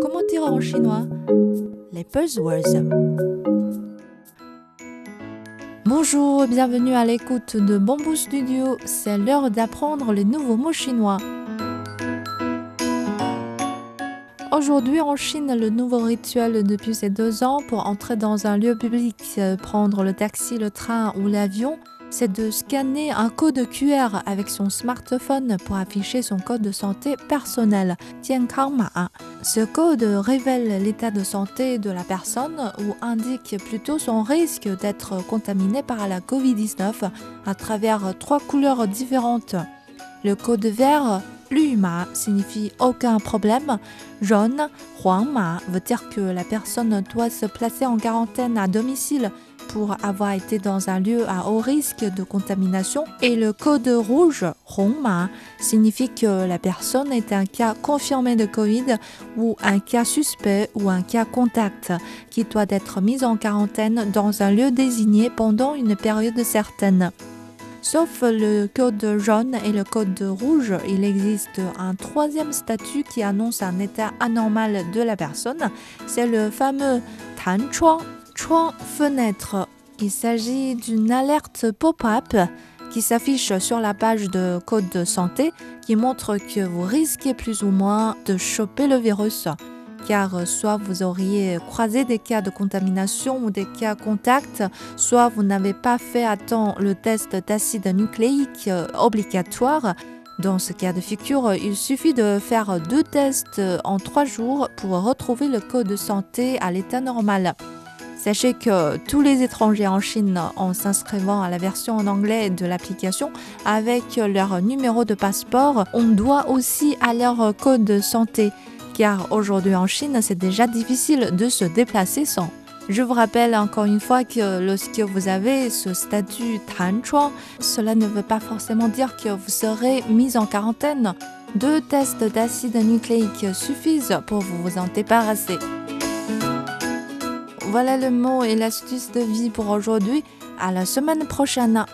comment dire en chinois Les buzzwords. Bonjour, bienvenue à l'écoute de Bamboo Studio. C'est l'heure d'apprendre les nouveaux mots chinois. Aujourd'hui en Chine, le nouveau rituel depuis ces deux ans pour entrer dans un lieu public, euh, prendre le taxi, le train ou l'avion, c'est de scanner un code QR avec son smartphone pour afficher son code de santé personnel, Ma. Ce code révèle l'état de santé de la personne ou indique plutôt son risque d'être contaminé par la COVID-19 à travers trois couleurs différentes. Le code vert Ma signifie aucun problème. Jaune, Ma veut dire que la personne doit se placer en quarantaine à domicile pour avoir été dans un lieu à haut risque de contamination et le code rouge, Hongma, signifie que la personne est un cas confirmé de Covid ou un cas suspect ou un cas contact qui doit être mis en quarantaine dans un lieu désigné pendant une période certaine. Sauf le code jaune et le code rouge, il existe un troisième statut qui annonce un état anormal de la personne. C'est le fameux Tan Chuang fenêtre. Il s'agit d'une alerte pop-up qui s'affiche sur la page de code de santé qui montre que vous risquez plus ou moins de choper le virus car soit vous auriez croisé des cas de contamination ou des cas contacts, soit vous n'avez pas fait à temps le test d'acide nucléique obligatoire. Dans ce cas de figure, il suffit de faire deux tests en trois jours pour retrouver le code de santé à l'état normal. Sachez que tous les étrangers en Chine, en s'inscrivant à la version en anglais de l'application avec leur numéro de passeport, on doit aussi à leur code de santé. Car aujourd'hui en Chine, c'est déjà difficile de se déplacer sans. Je vous rappelle encore une fois que lorsque vous avez ce statut Tan Chuang, cela ne veut pas forcément dire que vous serez mis en quarantaine. Deux tests d'acide nucléique suffisent pour vous en débarrasser. Voilà le mot et l'astuce de vie pour aujourd'hui. À la semaine prochaine.